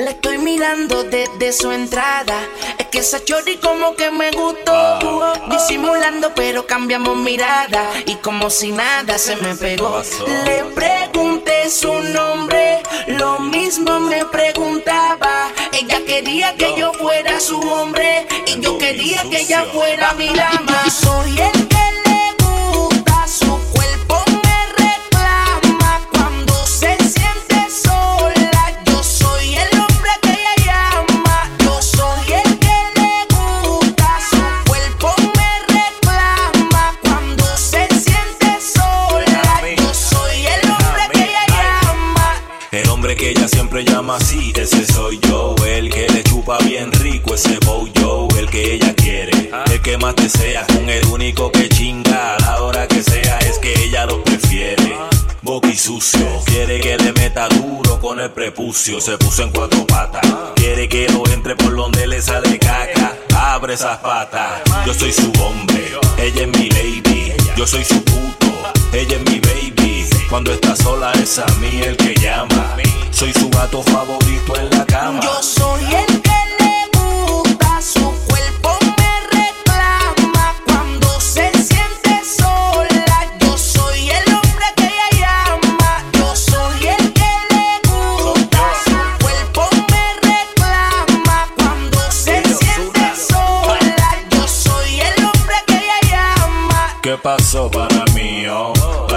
La estoy mirando desde su entrada. Es que esa chori como que me gustó. Disimulando, pero cambiamos mirada. Y como si nada se me pegó. Le pregunté su nombre. Lo mismo me preguntaba. Ella quería que yo fuera su hombre. Y yo quería que ella fuera mi dama. Soy el llama así, ese soy yo. El que le chupa bien rico ese bow yo. El que ella quiere, el que más desea. Con el único que chinga a la hora que sea. Es que ella lo prefiere. Boqui sucio, quiere que le meta duro con el prepucio. Se puso en cuatro patas. Quiere que lo entre por donde le sale caca. Abre esas patas. Yo soy su hombre, ella es mi lady. Yo soy su puto, ella es mi baby. Cuando está sola es a mí el que llama. Soy su gato favorito en la cama. Yo soy el que le gusta, su cuerpo me reclama. Cuando se siente sola, yo soy el hombre que ella llama. Yo soy el que le gusta, su cuerpo me reclama. Cuando se siente sola, yo soy el hombre que ella llama. ¿Qué pasó para mí? Oh?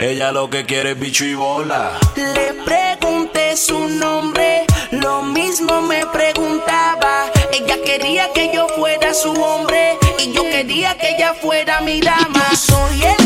Ella lo que quiere es bicho y bola. Le pregunté su nombre, lo mismo me preguntaba. Ella quería que yo fuera su hombre y yo quería que ella fuera mi dama. Soy el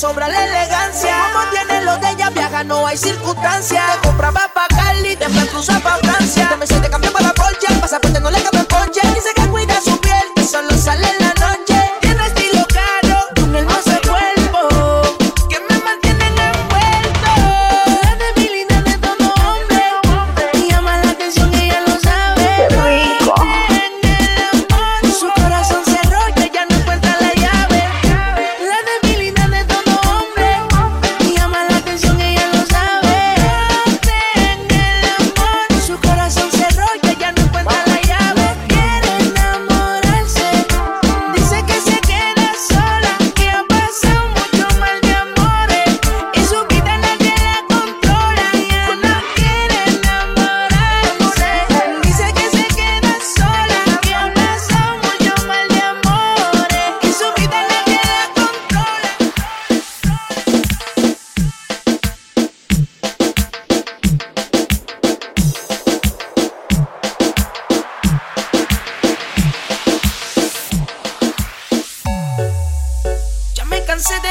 sobra la elegancia. Como tiene lo de ella, viaja, no hay circunstancia. Te compraba pa' Cali, después cruza pa' Francia. Te me siete cambiaba la Porsche, pasaporte no le cabe en Porsche. Dice que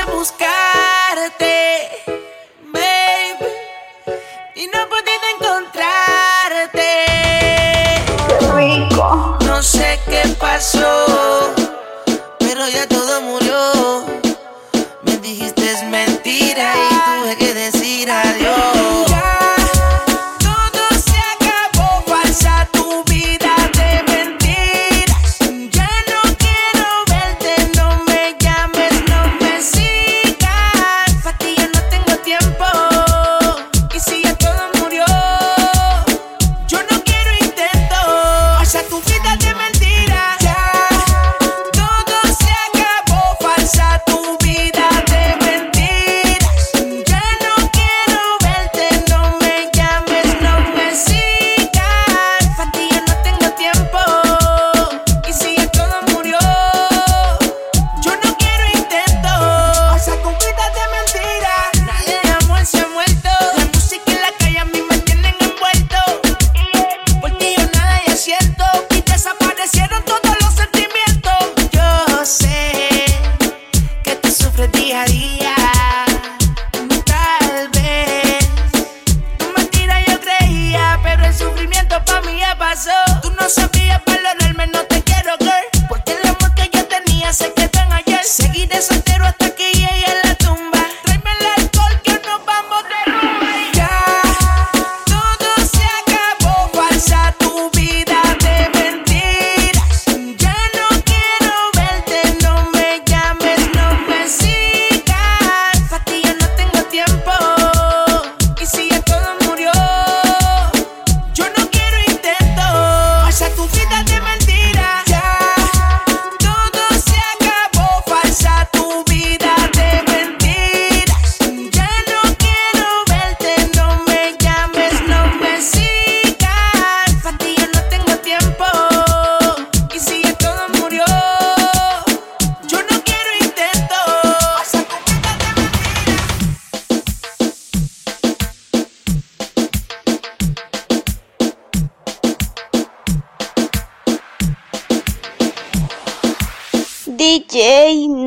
buscar.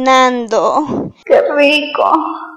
cocinando. ¡Qué rico!